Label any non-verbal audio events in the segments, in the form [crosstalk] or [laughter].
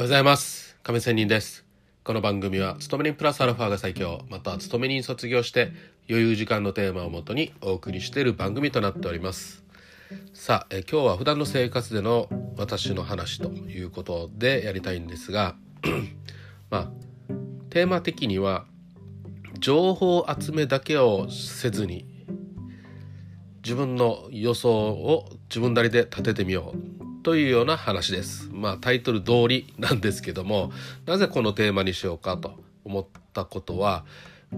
おはようございます。亀仙人です。この番組は勤め人プラスアルファが最強また勤め人卒業して余裕時間のテーマをもとにお送りしている番組となっております。さあえ今日は普段の生活での私の話ということでやりたいんですが [clears throat] まあテーマ的には情報集めだけをせずに自分の予想を自分なりで立ててみようというような話です。まあタイトル通りなんですけどもなぜこのテーマにしようかと思ったことは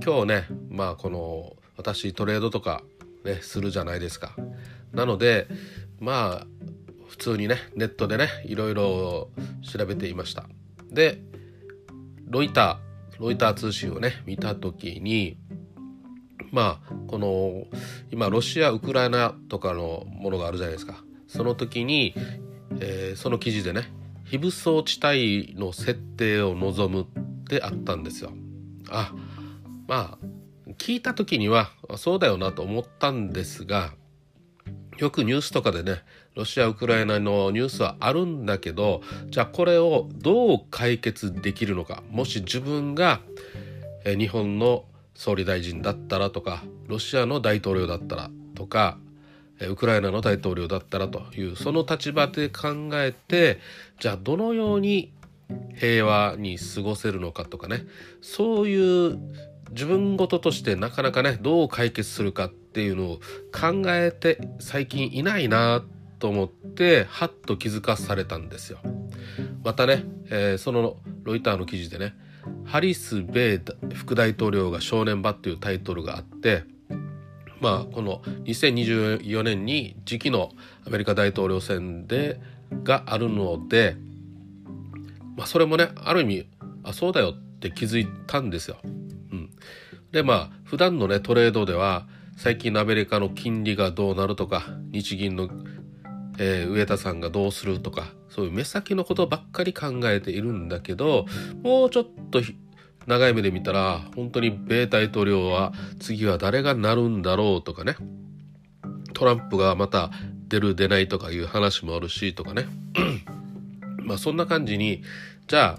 今日ねまあこの私トレードとかねするじゃないですか。なのでまあ普通にねネットでねいろいろ調べていました。でロイターロイター通信をね見た時にまあこの今ロシアウクライナとかのものがあるじゃないですかその時に、えー、その記事でね非武装地帯の設定を望むってあったんですよ。あまあ聞いた時にはそうだよなと思ったんですがよくニュースとかでねロシアウクライナのニュースはあるんだけどじゃあこれをどう解決できるのかもし自分が日本の総理大臣だったらとかロシアの大統領だったらとかウクライナの大統領だったらというその立場で考えてじゃあどのように平和に過ごせるのかとかねそういう自分事としてなかなかねどう解決するかっていうのを考えて最近いないなと思ってはっと気づかされたんですよ。またね、えー、そのロイターの記事でねハリス・ベイ副大統領が正念場っていうタイトルがあってまあこの2024年に次期のアメリカ大統領選でがあるので、まあ、それもねある意味あそうだよって気づいたんですよ。うん、でまあ普段のねトレードでは最近のアメリカの金利がどうなるとか日銀の、えー、上田さんがどうするとかそういう目先のことばっかり考えているんだけどもうちょっと長い目で見たら本当に米大統領は次は誰がなるんだろうとかね。トランプがまた出る出ないとかいう話もあるしとかね。[clears throat] まあそんな感じにじゃあ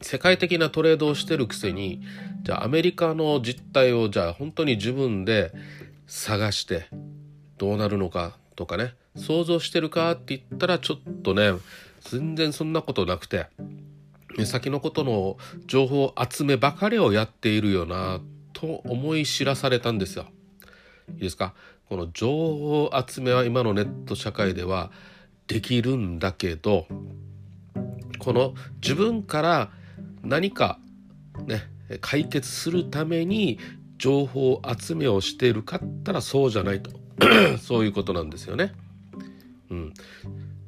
世界的なトレードをしてるくせにじゃあアメリカの実態をじゃあ本当に自分で探してどうなるのかとかね想像してるかって言ったらちょっとね全然そんなことなくて。目先のことの情報集めばかりをやっているよなと思い知らされたんですよ。いいですか？この情報集めは今のネット社会ではできるんだけどこの自分から何かね解決するために情報集めをしているかったらそうじゃないと [coughs] そういうことなんですよね。うん、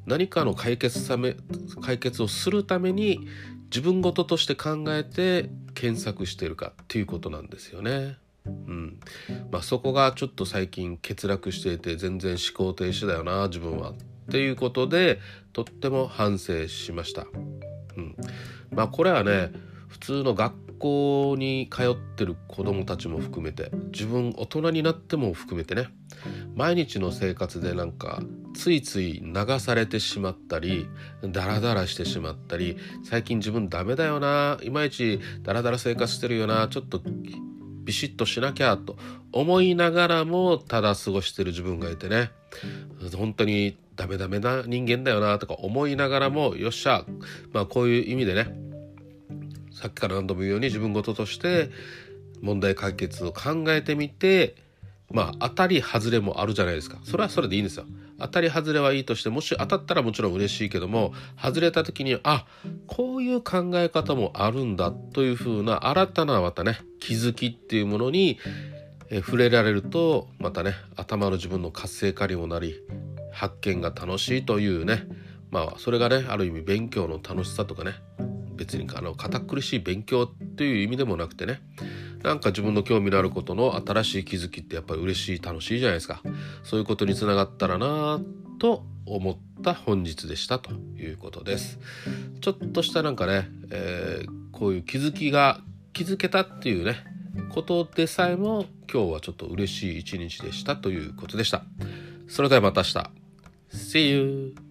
何かの解決ため解決をするために自分事として考えて検索してるかっていうことなんですよね。うんまあ、そこがちょっと最近欠落していて全然思考停止だよな自分はっていうことでとっても反省しました。うん、まあこれはね普通の学校に通ってる子どもたちも含めて自分大人になっても含めてね毎日の生活でなんかついつい流されてしまったりダラダラしてしまったり最近自分ダメだよないまいちダラダラ生活してるよなちょっとビシッとしなきゃと思いながらもただ過ごしてる自分がいてね。本当にダメダメな人間だよなとか思いながらもよっしゃまあこういう意味でねさっきから何度も言うように自分事として問題解決を考えてみてまあ当たり外れもあるじゃないですか。それはそれでいいんですよ。当たり外れはいいとしてもし当たったらもちろん嬉しいけども外れた時にあこういう考え方もあるんだというふうな新たなまたね気づきっていうものに触れられるとまたね頭の自分の活性化にもなり発見が楽しいというね。まあそれがねある意味勉強の楽しさとかね別にあの堅苦しい勉強っていう意味でもなくてねなんか自分の興味のあることの新しい気づきってやっぱり嬉しい楽しいじゃないですか。そういうことにつながったらなと思った本日でしたということです。ちょっとしたなんかね、えー、こういう気づきが気づけたっていうねことでさえも今日はちょっと嬉しい一日でしたということでした。それではまた明日。See you!